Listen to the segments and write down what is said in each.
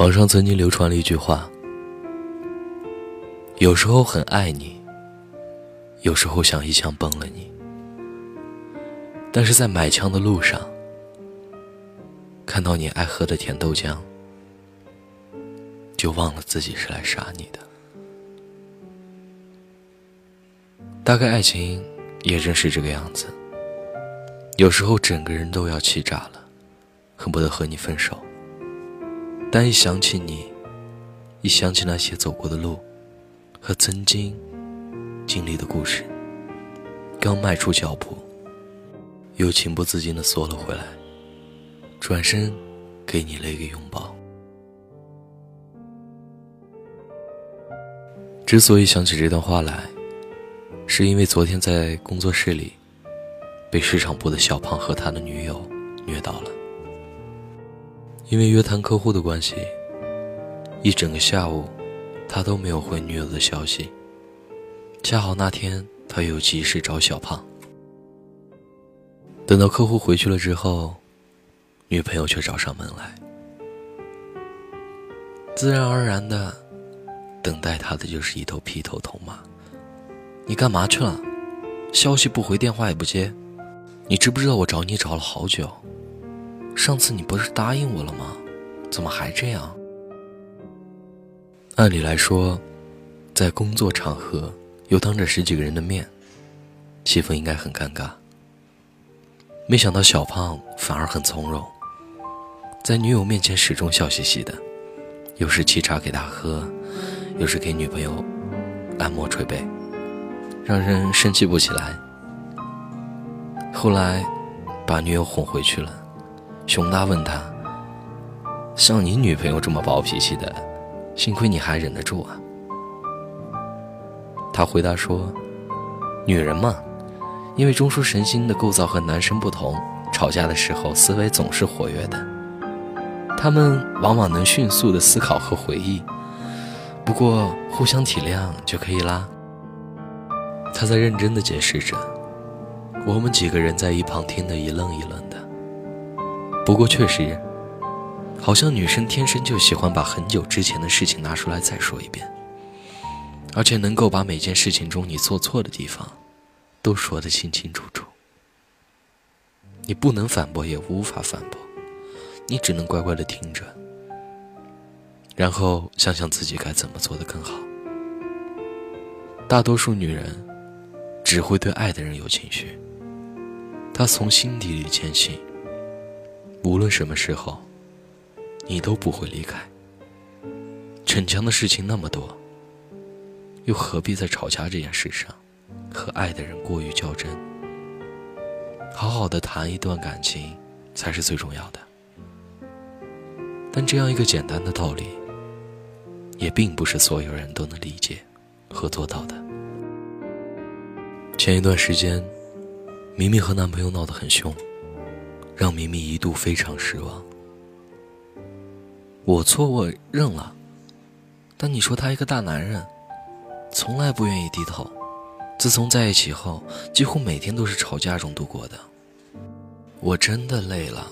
网上曾经流传了一句话：“有时候很爱你，有时候想一枪崩了你。但是在买枪的路上，看到你爱喝的甜豆浆，就忘了自己是来杀你的。”大概爱情也正是这个样子，有时候整个人都要气炸了，恨不得和你分手。但一想起你，一想起那些走过的路，和曾经经历的故事，刚迈出脚步，又情不自禁地缩了回来，转身给你了一个拥抱。之所以想起这段话来，是因为昨天在工作室里，被市场部的小胖和他的女友虐到了。因为约谈客户的关系，一整个下午，他都没有回女友的消息。恰好那天他有急事找小胖。等到客户回去了之后，女朋友却找上门来，自然而然的，等待他的就是一头劈头痛骂：“你干嘛去了？消息不回，电话也不接，你知不知道我找你找了好久？”上次你不是答应我了吗？怎么还这样？按理来说，在工作场合又当着十几个人的面，气氛应该很尴尬。没想到小胖反而很从容，在女友面前始终笑嘻嘻的，又是沏茶给她喝，又是给女朋友按摩捶背，让人生气不起来。后来，把女友哄回去了。熊大问他：“像你女朋友这么暴脾气的，幸亏你还忍得住啊。”他回答说：“女人嘛，因为中枢神经的构造和男生不同，吵架的时候思维总是活跃的，他们往往能迅速的思考和回忆。不过互相体谅就可以啦。”他在认真的解释着，我们几个人在一旁听得一愣一愣的。不过确实，好像女生天生就喜欢把很久之前的事情拿出来再说一遍，而且能够把每件事情中你做错的地方，都说得清清楚楚。你不能反驳，也无法反驳，你只能乖乖的听着，然后想想自己该怎么做的更好。大多数女人只会对爱的人有情绪，她从心底里坚信。无论什么时候，你都不会离开。逞强的事情那么多，又何必在吵架这件事上和爱的人过于较真？好好的谈一段感情才是最重要的。但这样一个简单的道理，也并不是所有人都能理解和做到的。前一段时间，明明和男朋友闹得很凶。让明明一度非常失望。我错，我认了。但你说他一个大男人，从来不愿意低头。自从在一起后，几乎每天都是吵架中度过的。我真的累了。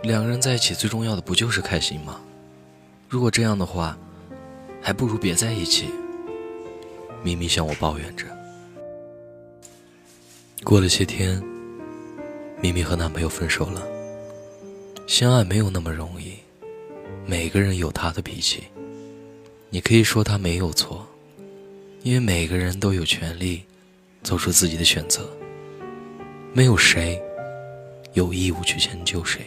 两个人在一起最重要的不就是开心吗？如果这样的话，还不如别在一起。咪咪向我抱怨着。过了些天。明明和男朋友分手了。相爱没有那么容易，每个人有他的脾气。你可以说他没有错，因为每个人都有权利做出自己的选择。没有谁有义务去迁就谁。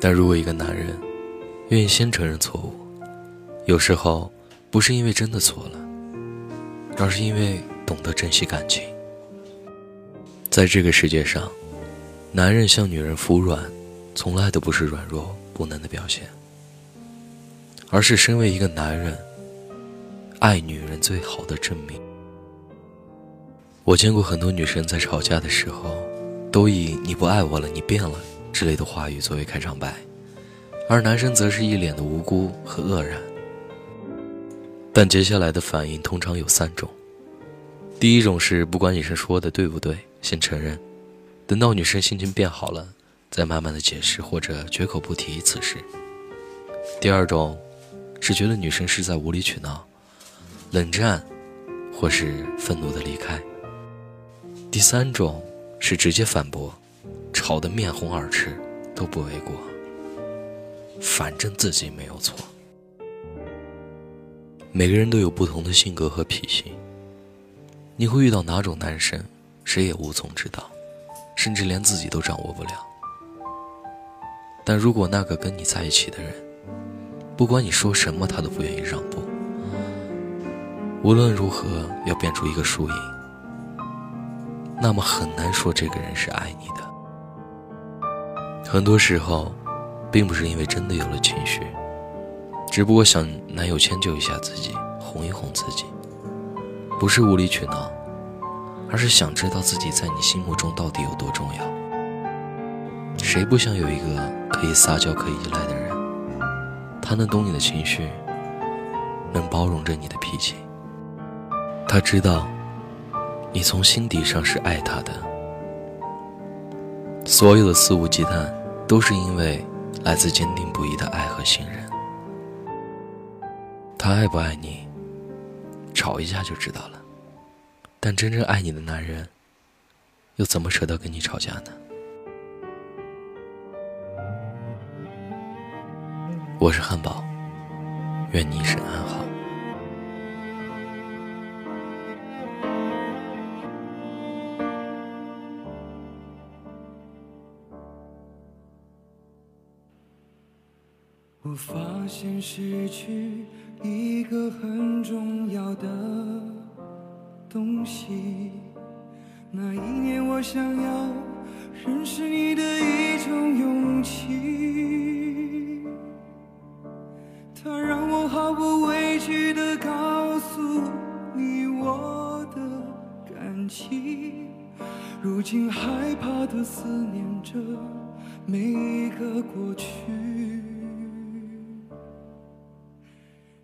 但如果一个男人愿意先承认错误，有时候不是因为真的错了，而是因为懂得珍惜感情。在这个世界上，男人向女人服软，从来都不是软弱不能的表现，而是身为一个男人，爱女人最好的证明。我见过很多女生在吵架的时候，都以“你不爱我了，你变了”之类的话语作为开场白，而男生则是一脸的无辜和愕然。但接下来的反应通常有三种：第一种是不管女生说的对不对。先承认，等到女生心情变好了，再慢慢的解释或者绝口不提此事。第二种，是觉得女生是在无理取闹、冷战，或是愤怒的离开。第三种是直接反驳，吵得面红耳赤都不为过，反正自己没有错。每个人都有不同的性格和脾性，你会遇到哪种男生，谁也无从知道，甚至连自己都掌握不了。但如果那个跟你在一起的人，不管你说什么，他都不愿意让步，无论如何要变出一个输赢，那么很难说这个人是爱你的。很多时候，并不是因为真的有了情绪，只不过想男友迁就一下自己，哄一哄自己，不是无理取闹，而是想知道自己在你心目中到底有多重要。谁不想有一个可以撒娇、可以依赖的人？他能懂你的情绪，能包容着你的脾气。他知道你从心底上是爱他的。所有的肆无忌惮，都是因为来自坚定不移的爱和信任。他爱不爱你，吵一架就知道了。但真正爱你的男人，又怎么舍得跟你吵架呢？我是汉堡，愿你一生安好。我发现失去一个很重要的东西。那一年，我想要认识你的一种勇气。它让我毫不畏惧地告诉你我的感情，如今害怕地思念着每一个过去。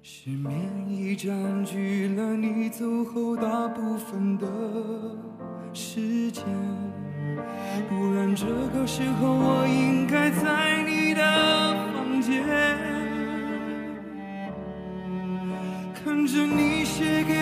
失眠已占据了你你走后大部分的时间，不然这个时候我应该在你的房间，看着你写给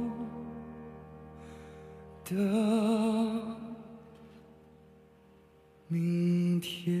的明天。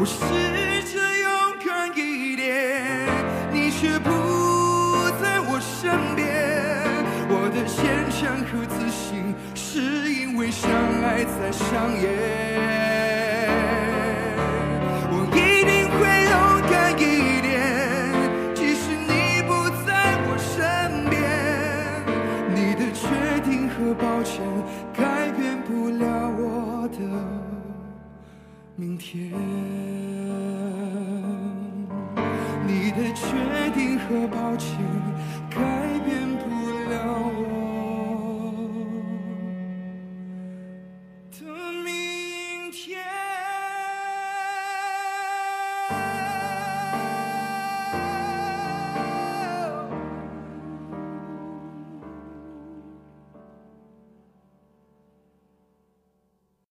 我试着勇敢一点你却不在我身边。我的坚强和自信是因为相爱才上演。